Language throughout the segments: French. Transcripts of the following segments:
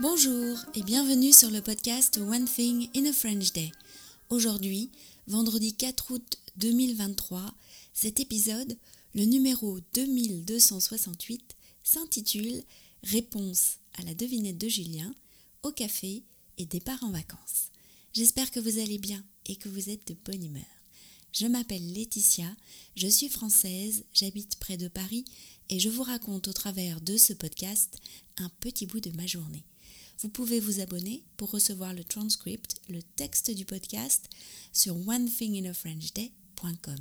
Bonjour et bienvenue sur le podcast One Thing in a French Day. Aujourd'hui, vendredi 4 août 2023, cet épisode, le numéro 2268, s'intitule Réponse à la devinette de Julien, au café et départ en vacances. J'espère que vous allez bien et que vous êtes de bonne humeur. Je m'appelle Laetitia, je suis française, j'habite près de Paris et je vous raconte au travers de ce podcast un petit bout de ma journée. Vous pouvez vous abonner pour recevoir le transcript, le texte du podcast sur onethinginafrenchday.com.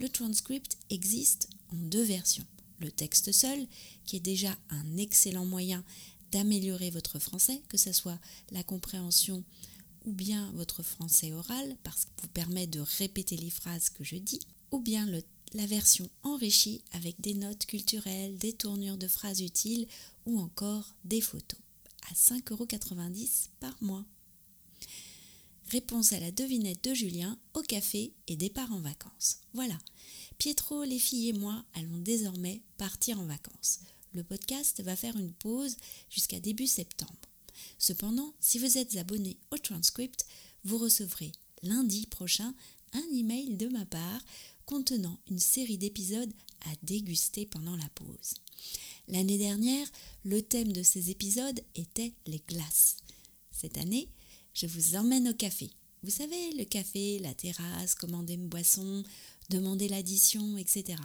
Le transcript existe en deux versions. Le texte seul, qui est déjà un excellent moyen d'améliorer votre français, que ce soit la compréhension ou bien votre français oral, parce qu'il vous permet de répéter les phrases que je dis, ou bien la version enrichie avec des notes culturelles, des tournures de phrases utiles ou encore des photos à 5,90€ par mois. Réponse à la devinette de Julien au café et départ en vacances. Voilà, Pietro, les filles et moi allons désormais partir en vacances. Le podcast va faire une pause jusqu'à début septembre. Cependant, si vous êtes abonné au transcript, vous recevrez lundi prochain un email de ma part contenant une série d'épisodes à déguster pendant la pause. L'année dernière, le thème de ces épisodes était les glaces. Cette année, je vous emmène au café. Vous savez, le café, la terrasse, commander une boisson, demander l'addition, etc.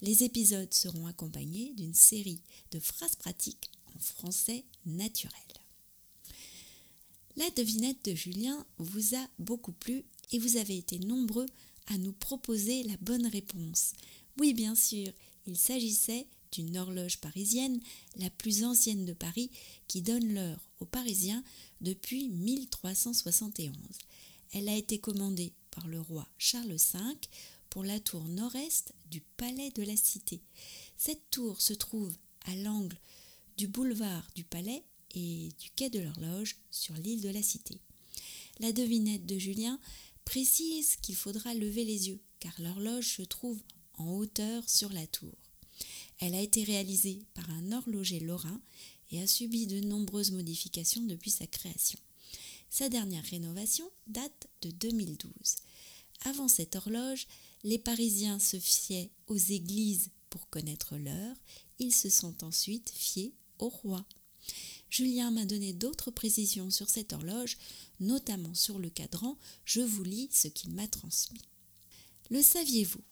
Les épisodes seront accompagnés d'une série de phrases pratiques en français naturel. La devinette de Julien vous a beaucoup plu et vous avez été nombreux à nous proposer la bonne réponse. Oui, bien sûr, il s'agissait d'une horloge parisienne, la plus ancienne de Paris, qui donne l'heure aux Parisiens depuis 1371. Elle a été commandée par le roi Charles V pour la tour nord-est du Palais de la Cité. Cette tour se trouve à l'angle du boulevard du Palais et du quai de l'horloge sur l'île de la Cité. La devinette de Julien précise qu'il faudra lever les yeux car l'horloge se trouve en hauteur sur la tour. Elle a été réalisée par un horloger lorrain et a subi de nombreuses modifications depuis sa création. Sa dernière rénovation date de 2012. Avant cette horloge, les Parisiens se fiaient aux églises pour connaître l'heure, ils se sont ensuite fiés au roi. Julien m'a donné d'autres précisions sur cette horloge, notamment sur le cadran, je vous lis ce qu'il m'a transmis. Le saviez-vous?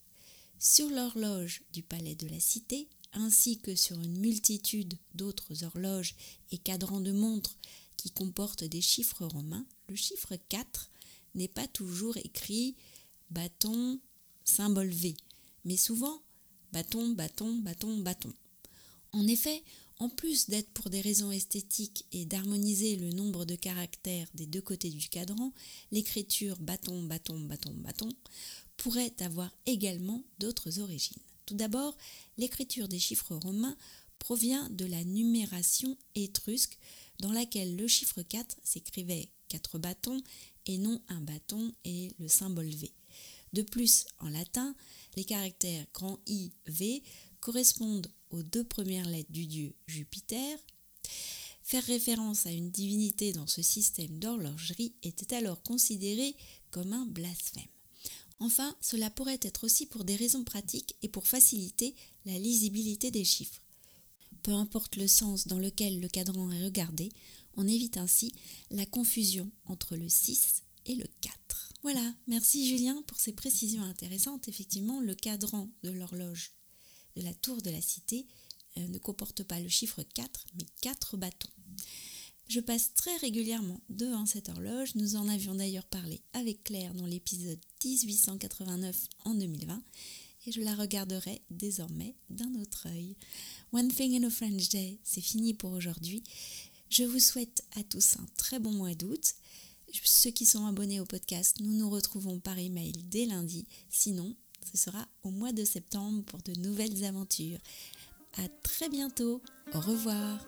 Sur l'horloge du palais de la Cité, ainsi que sur une multitude d'autres horloges et cadrans de montres qui comportent des chiffres romains, le chiffre 4 n'est pas toujours écrit bâton, symbole V, mais souvent bâton, bâton, bâton, bâton. En effet, en plus d'être pour des raisons esthétiques et d'harmoniser le nombre de caractères des deux côtés du cadran, l'écriture bâton, bâton, bâton, bâton pourrait avoir également d'autres origines. Tout d'abord, l'écriture des chiffres romains provient de la numération étrusque dans laquelle le chiffre 4 s'écrivait 4 bâtons et non un bâton et le symbole V. De plus, en latin, les caractères grand I, V correspondent aux deux premières lettres du dieu Jupiter. Faire référence à une divinité dans ce système d'horlogerie était alors considéré comme un blasphème. Enfin, cela pourrait être aussi pour des raisons pratiques et pour faciliter la lisibilité des chiffres. Peu importe le sens dans lequel le cadran est regardé, on évite ainsi la confusion entre le 6 et le 4. Voilà, merci Julien pour ces précisions intéressantes. Effectivement, le cadran de l'horloge de la tour de la cité euh, ne comporte pas le chiffre 4, mais 4 bâtons. Je passe très régulièrement devant cette horloge. Nous en avions d'ailleurs parlé avec Claire dans l'épisode 1889 en 2020 et je la regarderai désormais d'un autre œil. One Thing in a French Day, c'est fini pour aujourd'hui. Je vous souhaite à tous un très bon mois d'août. Ceux qui sont abonnés au podcast, nous nous retrouvons par email dès lundi. Sinon, ce sera au mois de septembre pour de nouvelles aventures. À très bientôt. Au revoir.